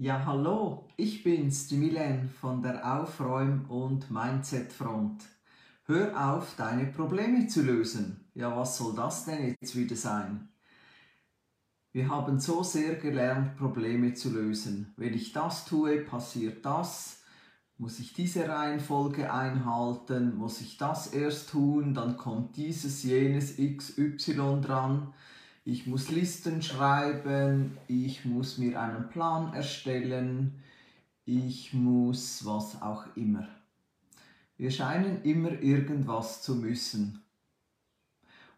Ja, hallo, ich bin's, die Milen von der Aufräum- und Mindset-Front. Hör auf, deine Probleme zu lösen. Ja, was soll das denn jetzt wieder sein? Wir haben so sehr gelernt, Probleme zu lösen. Wenn ich das tue, passiert das. Muss ich diese Reihenfolge einhalten? Muss ich das erst tun? Dann kommt dieses, jenes XY dran ich muss Listen schreiben, ich muss mir einen Plan erstellen, ich muss was auch immer. Wir scheinen immer irgendwas zu müssen.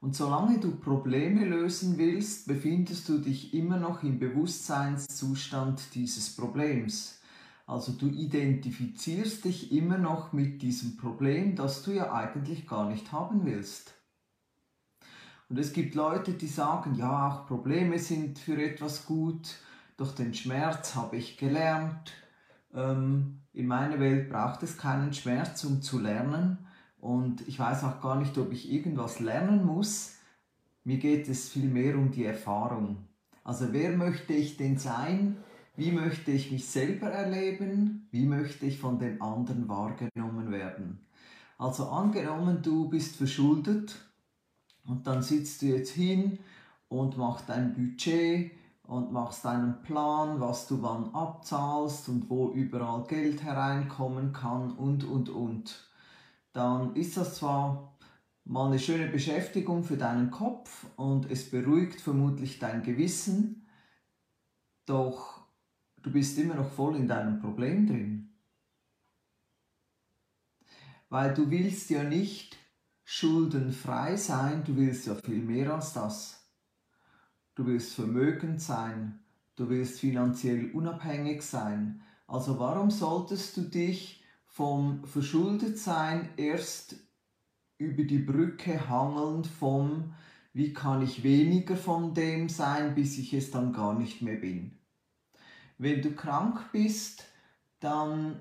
Und solange du Probleme lösen willst, befindest du dich immer noch im Bewusstseinszustand dieses Problems. Also du identifizierst dich immer noch mit diesem Problem, das du ja eigentlich gar nicht haben willst. Und es gibt Leute, die sagen, ja, auch Probleme sind für etwas gut, durch den Schmerz habe ich gelernt. Ähm, in meiner Welt braucht es keinen Schmerz, um zu lernen. Und ich weiß auch gar nicht, ob ich irgendwas lernen muss. Mir geht es vielmehr um die Erfahrung. Also wer möchte ich denn sein? Wie möchte ich mich selber erleben? Wie möchte ich von den anderen wahrgenommen werden? Also angenommen, du bist verschuldet und dann sitzt du jetzt hin und machst dein Budget und machst einen Plan, was du wann abzahlst und wo überall Geld hereinkommen kann und, und, und. Dann ist das zwar mal eine schöne Beschäftigung für deinen Kopf und es beruhigt vermutlich dein Gewissen, doch du bist immer noch voll in deinem Problem drin. Weil du willst ja nicht schuldenfrei sein, du willst ja viel mehr als das. Du willst vermögend sein, du willst finanziell unabhängig sein. Also warum solltest du dich vom Verschuldetsein erst über die Brücke hangeln vom wie kann ich weniger von dem sein, bis ich es dann gar nicht mehr bin. Wenn du krank bist, dann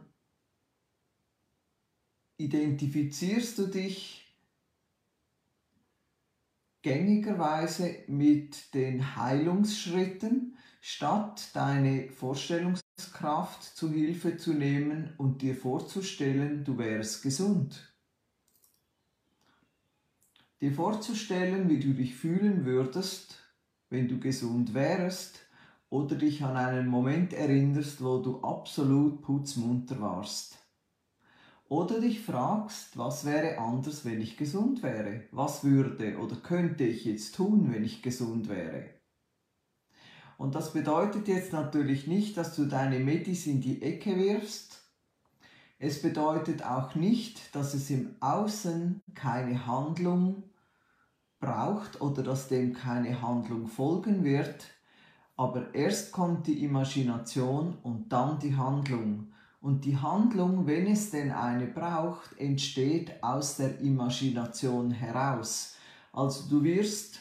identifizierst du dich gängigerweise mit den Heilungsschritten, statt deine Vorstellungskraft zu Hilfe zu nehmen und dir vorzustellen, du wärst gesund. Dir vorzustellen, wie du dich fühlen würdest, wenn du gesund wärst, oder dich an einen Moment erinnerst, wo du absolut putzmunter warst. Oder dich fragst, was wäre anders, wenn ich gesund wäre? Was würde oder könnte ich jetzt tun, wenn ich gesund wäre? Und das bedeutet jetzt natürlich nicht, dass du deine Medis in die Ecke wirfst. Es bedeutet auch nicht, dass es im Außen keine Handlung braucht oder dass dem keine Handlung folgen wird. Aber erst kommt die Imagination und dann die Handlung. Und die Handlung, wenn es denn eine braucht, entsteht aus der Imagination heraus. Also du wirst,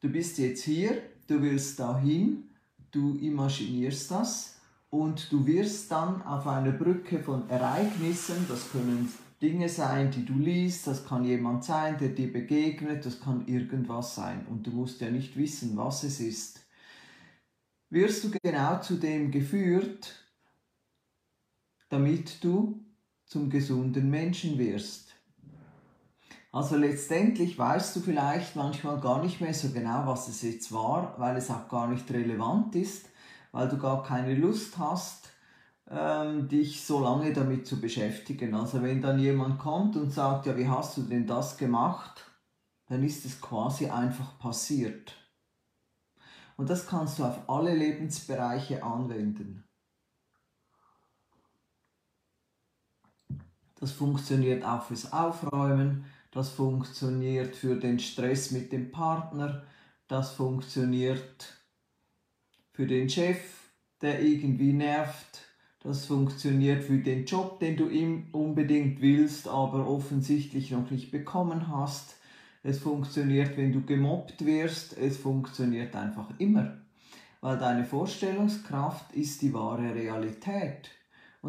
du bist jetzt hier, du willst dahin, du imaginierst das und du wirst dann auf einer Brücke von Ereignissen, das können Dinge sein, die du liest, das kann jemand sein, der dir begegnet, das kann irgendwas sein und du musst ja nicht wissen, was es ist. Wirst du genau zu dem geführt, damit du zum gesunden Menschen wirst. Also letztendlich weißt du vielleicht manchmal gar nicht mehr so genau, was es jetzt war, weil es auch gar nicht relevant ist, weil du gar keine Lust hast, ähm, dich so lange damit zu beschäftigen. Also wenn dann jemand kommt und sagt, ja, wie hast du denn das gemacht, dann ist es quasi einfach passiert. Und das kannst du auf alle Lebensbereiche anwenden. Das funktioniert auch fürs Aufräumen, das funktioniert für den Stress mit dem Partner, das funktioniert für den Chef, der irgendwie nervt, das funktioniert für den Job, den du ihm unbedingt willst, aber offensichtlich noch nicht bekommen hast. Es funktioniert, wenn du gemobbt wirst, es funktioniert einfach immer, weil deine Vorstellungskraft ist die wahre Realität.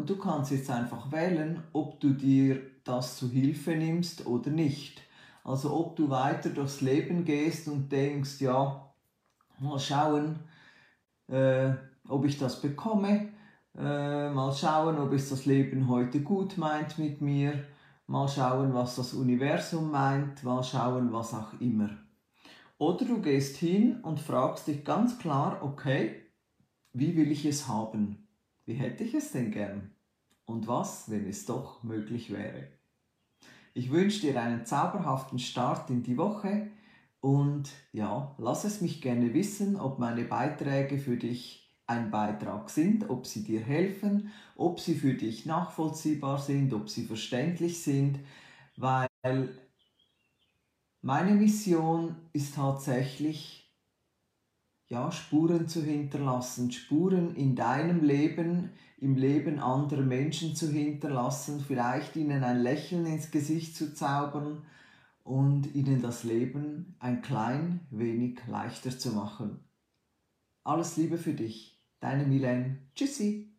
Und du kannst jetzt einfach wählen, ob du dir das zu Hilfe nimmst oder nicht. Also ob du weiter durchs Leben gehst und denkst, ja, mal schauen, äh, ob ich das bekomme, Äh, mal schauen, ob es das Leben heute gut meint mit mir. Mal schauen, was das Universum meint. Mal schauen, was auch immer. Oder du gehst hin und fragst dich ganz klar, okay, wie will ich es haben? Wie hätte ich es denn gern? Und was, wenn es doch möglich wäre? Ich wünsche dir einen zauberhaften Start in die Woche und ja, lass es mich gerne wissen, ob meine Beiträge für dich ein Beitrag sind, ob sie dir helfen, ob sie für dich nachvollziehbar sind, ob sie verständlich sind, weil meine Mission ist tatsächlich, ja, Spuren zu hinterlassen, Spuren in deinem Leben, im Leben anderer Menschen zu hinterlassen, vielleicht ihnen ein Lächeln ins Gesicht zu zaubern und ihnen das Leben ein klein wenig leichter zu machen. Alles Liebe für dich, deine Milen. Tschüssi.